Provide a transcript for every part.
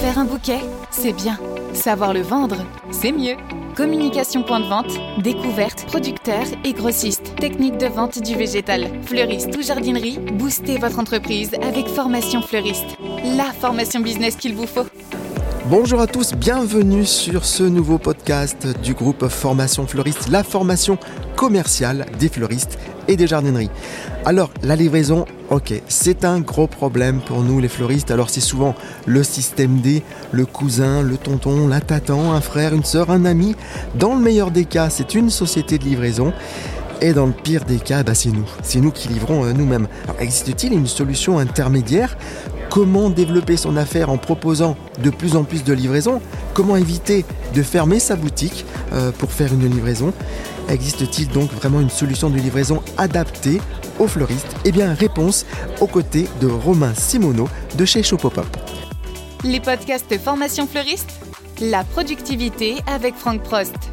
Faire un bouquet, c'est bien. Savoir le vendre, c'est mieux. Communication point de vente, découverte, producteur et grossiste. Technique de vente du végétal, fleuriste ou jardinerie, boostez votre entreprise avec Formation Fleuriste. La formation business qu'il vous faut. Bonjour à tous, bienvenue sur ce nouveau podcast du groupe Formation Fleuriste, la formation commerciale des fleuristes et des jardineries. Alors, la livraison, ok, c'est un gros problème pour nous les fleuristes. Alors, c'est souvent le système D, le cousin, le tonton, la tatan, un frère, une sœur, un ami. Dans le meilleur des cas, c'est une société de livraison. Et dans le pire des cas, bah, c'est nous. C'est nous qui livrons euh, nous-mêmes. Existe-t-il une solution intermédiaire Comment développer son affaire en proposant de plus en plus de livraisons Comment éviter de fermer sa boutique euh, pour faire une livraison Existe-t-il donc vraiment une solution de livraison adaptée aux fleuristes? Eh bien, réponse aux côtés de Romain Simoneau de chez Shopopop. Les podcasts Formation Fleuriste, la productivité avec Franck Prost.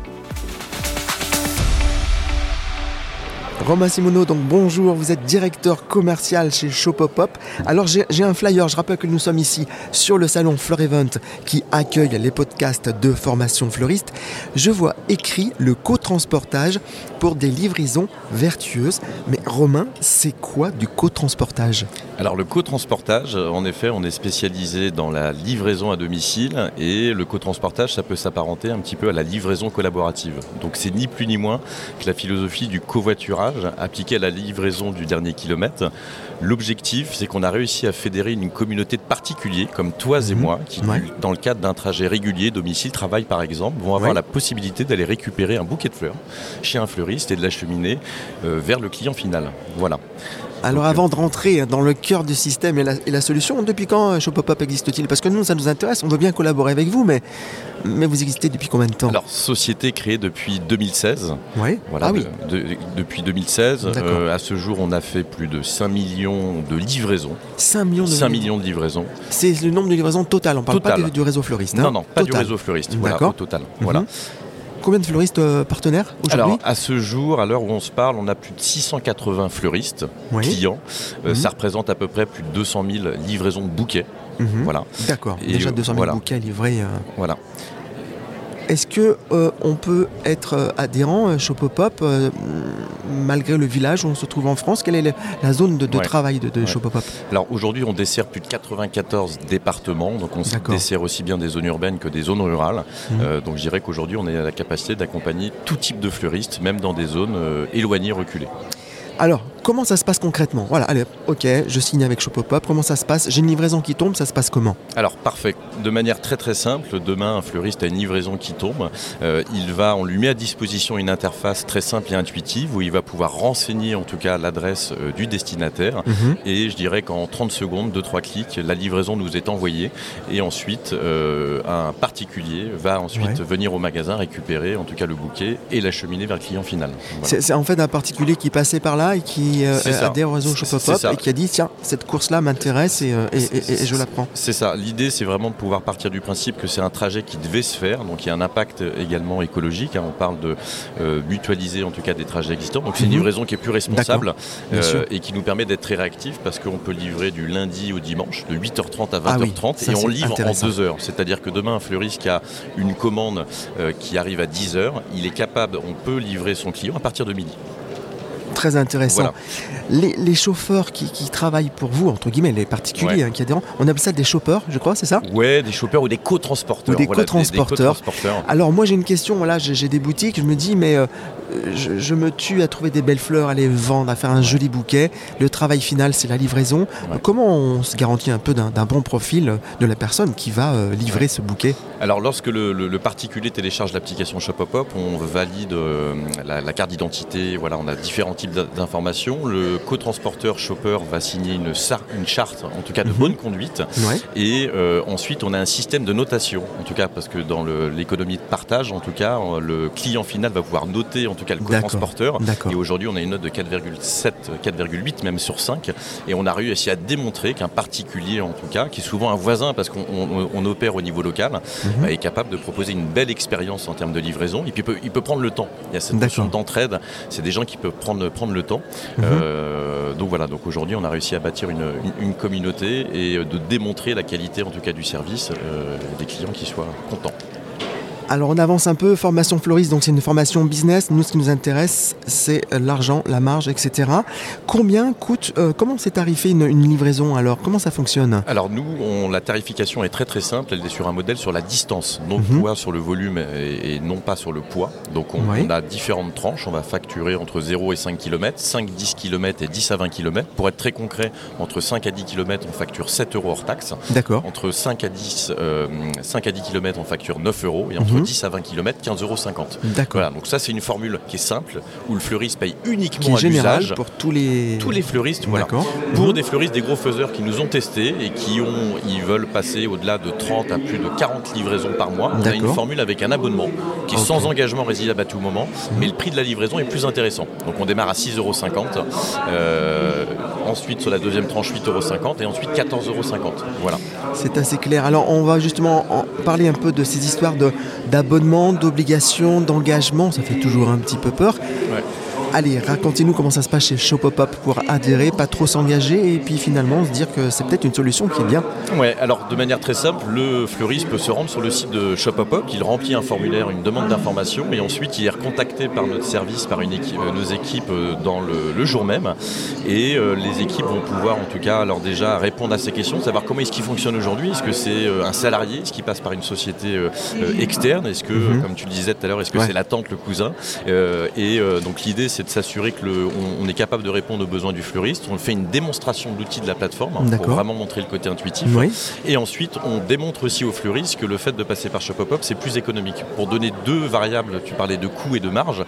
Romain Simoneau, donc bonjour, vous êtes directeur commercial chez Shopopop. Alors j'ai un flyer, je rappelle que nous sommes ici sur le salon Fleur Event qui accueille les podcasts de formation fleuriste. Je vois écrit le co-transportage pour des livraisons vertueuses. Mais Romain, c'est quoi du co-transportage? Alors le co-transportage, en effet, on est spécialisé dans la livraison à domicile et le co-transportage, ça peut s'apparenter un petit peu à la livraison collaborative. Donc c'est ni plus ni moins que la philosophie du covoiturage appliqué à la livraison du dernier kilomètre. L'objectif, c'est qu'on a réussi à fédérer une communauté de particuliers comme toi et Mhm. moi, qui, Ouais. dans le cadre d'un trajet régulier, domicile-travail par exemple, vont avoir Ouais. la possibilité d'aller récupérer un bouquet de fleurs chez un fleuriste et de l'acheminer euh, vers le client final. Voilà. Alors avant de rentrer dans le cœur du système et la, et la solution, depuis quand euh, Shopopop existe-t-il? Parce que nous, ça nous intéresse, on veut bien collaborer avec vous, mais, mais vous existez depuis combien de temps? Alors, société créée depuis 2016. Oui Voilà, Ah oui, de- de- depuis 2016, D'accord. euh, à ce jour, on a fait plus de 5 millions de livraisons. 5 millions de 5 millions de livraisons. C'est le nombre de livraisons total, on parle pas Total. du, du réseau fleuriste. hein Non, non, pas Total. du réseau fleuriste. Voilà, D'accord. au total. Mhm. Voilà. Combien de fleuristes euh, partenaires aujourd'hui Alors, à ce jour, à l'heure où on se parle, on a plus de 680 fleuristes Oui. clients. Euh, Mhm. Ça représente à peu près plus de 200 000 livraisons de bouquets. Mhm. Voilà. D'accord, déjà euh, 200 000 voilà. bouquets livrés. euh. voilà. Est-ce que euh, on peut être euh, adhérent Shopopop euh, malgré le village où on se trouve en France? Quelle est la, la zone de, de Ouais. travail de, de Ouais. Shopopop? Alors aujourd'hui, on dessert plus de 94 départements, donc on dessert aussi bien des zones urbaines que des zones rurales. Euh, donc je dirais qu'aujourd'hui, on est à la capacité d'accompagner tout type de fleuristes, même dans des zones éloignées, reculées. Alors, comment ça se passe concrètement? Voilà, allez, ok, je signe avec Shopopop. Comment ça se passe? J'ai une livraison qui tombe, ça se passe comment? Alors parfait. De manière très très simple, demain un fleuriste a une livraison qui tombe. Euh, il va, on lui met à disposition une interface très simple et intuitive où il va pouvoir renseigner en tout cas l'adresse euh, du destinataire. Et je dirais qu'en 30 secondes, 2-3 clics, la livraison nous est envoyée. Et ensuite, euh, un particulier va ensuite Ouais. venir au magasin récupérer en tout cas le bouquet et l'acheminer vers le client final. Voilà. C'est en fait un particulier qui passait par là et qui euh, C'est ça. adhère au réseau Shopopop et qui a dit tiens, cette course-là m'intéresse et, euh, et- et- et je la prends. C'est ça. L'idée, c'est vraiment de pouvoir partir du principe que c'est un trajet qui devait se faire, donc il y a un impact également écologique. hein. On parle de euh, mutualiser en tout cas des trajets existants. Donc c'est une Mhm. livraison qui est plus responsable sûr. et qui nous permet d'être très réactif parce qu'on peut livrer du lundi au dimanche de 8h30 à 20h30 Ah oui, ça, et on livre en 2 heures. C'est-à-dire que demain, un fleuriste qui a une commande euh, qui arrive à 10h, il est capable, on peut livrer son client à partir de midi. Très intéressant. Voilà. Les, les chauffeurs qui, qui travaillent pour vous, entre guillemets, les particuliers Ouais. hein, qui adhèrent, on appelle ça des shoppers, je crois, c'est ça? Ouais, des chauffeurs ou des co-transporteurs. Ou des Voilà, co-transporteurs. Alors moi j'ai une question, voilà, j'ai des boutiques, je me dis mais euh, je, je me tue à trouver des belles fleurs, à les vendre, à faire un joli bouquet. Le travail final c'est la livraison. Ouais. Comment on se garantit un peu d'un d'un bon profil de la personne qui va euh, livrer ce bouquet? Alors lorsque le, le- le particulier télécharge l'application Shopopop, on valide euh, la, la carte d'identité, voilà, on a différents types d'in- d'informations. Le co-transporteur shopper va signer une, une charte, en tout cas de Mhm. bonne conduite. Ouais. Et euh, ensuite, on a un système de notation, en tout cas parce que dans l'économie de partage, en tout cas, le client final va pouvoir noter, en tout cas, le co-transporteur. Et aujourd'hui, on a une note de 4,7, 4,8 même sur 5. Et on a réussi à démontrer qu'un particulier, en tout cas, qui est souvent un voisin parce qu'on on- on opère au niveau local, mhm. est capable de proposer une belle expérience en termes de livraison. Et puis il peut, prendre le temps. Il y a cette notion d'entraide. C'est des gens qui peuvent prendre, prendre le temps. Mhm. Euh, donc voilà, donc aujourd'hui on a réussi à bâtir une, communauté et de démontrer la qualité en tout cas du service euh, des clients qui soient contents. Alors on avance un peu, formation fleuriste, donc c'est une formation business. Nous, ce qui nous intéresse, c'est euh, l'argent, la marge, etc. Combien coûte, euh, comment c'est tarifé une, livraison alors? Comment ça fonctionne? Alors nous, on, la tarification est très très simple. Elle est sur un modèle sur la distance, non mhm. poids sur le volume et, non pas sur le poids. Donc on, a différentes tranches. On va facturer entre 0 et 5 km, 5, 10 km et 10 à 20 km. Pour être très concret, entre 5 à 10 km, on facture 7 euros hors taxe. D'accord. Entre 5 à 10, 5 euh, à 10 km, on facture 9 euros. Et entre 10 à 20 km, 15,50 euros. D'accord. Voilà, donc ça c'est une formule qui est simple, où le fleuriste paye uniquement qui est à pour tous les... Tous les fleuristes, voilà. Pour des fleuristes, des gros faiseurs qui nous ont testés et qui ont, ils veulent passer au-delà de 30 à plus de 40 livraisons par mois, on a une formule avec un abonnement qui est sans engagement résidable à tout moment, mhm. mais le prix de la livraison est plus intéressant. Donc on démarre à 6,50 euros. Euh, ensuite sur la deuxième tranche 8,50 euros et ensuite 14,50 euros. Voilà. C'est assez clair. Alors on va justement parler un peu de ces histoires d'abonnement, d'obligation, d'engagement. Ça fait toujours un petit peu peur. Allez, racontez-nous comment ça se passe chez Shopopop pour adhérer, pas trop s'engager et puis finalement se dire que c'est peut-être une solution qui est bien. Ouais, alors de manière très simple, le fleuriste peut se rendre sur le site de Shopopop, il remplit un formulaire, une demande d'information et ensuite il est recontacté par notre service, par une équipe, euh, nos équipes euh, dans le, jour même. Et euh, les équipes vont pouvoir en tout cas alors déjà répondre à ces questions, savoir comment est-ce qu'il fonctionne aujourd'hui, est-ce que c'est un salarié, est-ce qu'il passe par une société externe, est-ce que, mhm. comme tu le disais tout à l'heure, est-ce que c'est la tante, le cousin? Et donc l'idée c'est de s'assurer que on, est capable de répondre aux besoins du fleuriste. On fait une démonstration de l'outil de la plateforme pour vraiment montrer le côté intuitif. Et ensuite, on démontre aussi au fleuriste que le fait de passer par Shopopop, c'est plus économique. Pour donner deux variables, tu parlais de coût et de marge.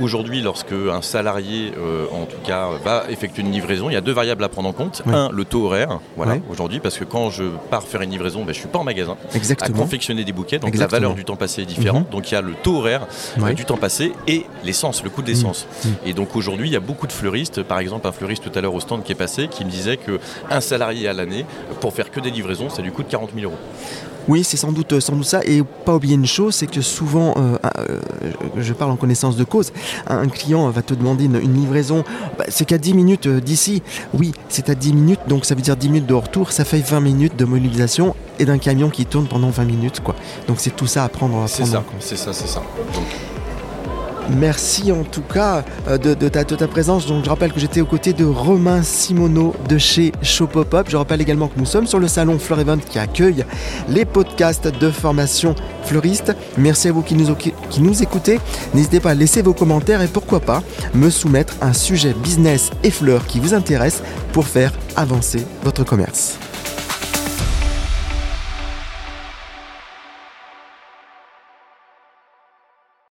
Aujourd'hui, lorsque un salarié, euh, en tout cas, va effectuer une livraison, il y a deux variables à prendre en compte. Un, le taux horaire. Voilà, aujourd'hui, parce que quand je pars faire une livraison, ben, je suis pas en magasin Exactement. à confectionner des bouquets. Donc la valeur du temps passé est différente. Mhm. Donc il y a le taux horaire du temps passé et l'essence, le coût de l'essence. Mhm. Et donc aujourd'hui, il y a beaucoup de fleuristes, par exemple un fleuriste tout à l'heure au stand qui est passé, qui me disait qu'un salarié à l'année, pour faire que des livraisons, ça lui coûte 40 000 euros. Oui, c'est sans doute, sans doute ça. Et pas oublier une chose, c'est que souvent, euh, euh, je parle en connaissance de cause, un client va te demander une, livraison, bah, c'est qu'à 10 minutes euh, d'ici. Oui, c'est à 10 minutes, donc ça veut dire 10 minutes de retour, ça fait 20 minutes de mobilisation et d'un camion qui tourne pendant 20 minutes. Quoi. Donc c'est tout ça à prendre, à prendre en compte. C'est ça, c'est ça. Merci en tout cas euh, de, ta, présence. Donc, je rappelle que j'étais aux côtés de Romain Simoneau de chez Shopopop. Je rappelle également que nous sommes sur le salon Fleur Event qui accueille les podcasts de formation fleuriste. Merci à vous qui nous, qui nous écoutez. N'hésitez pas à laisser vos commentaires et pourquoi pas me soumettre un sujet business et fleurs qui vous intéresse pour faire avancer votre commerce.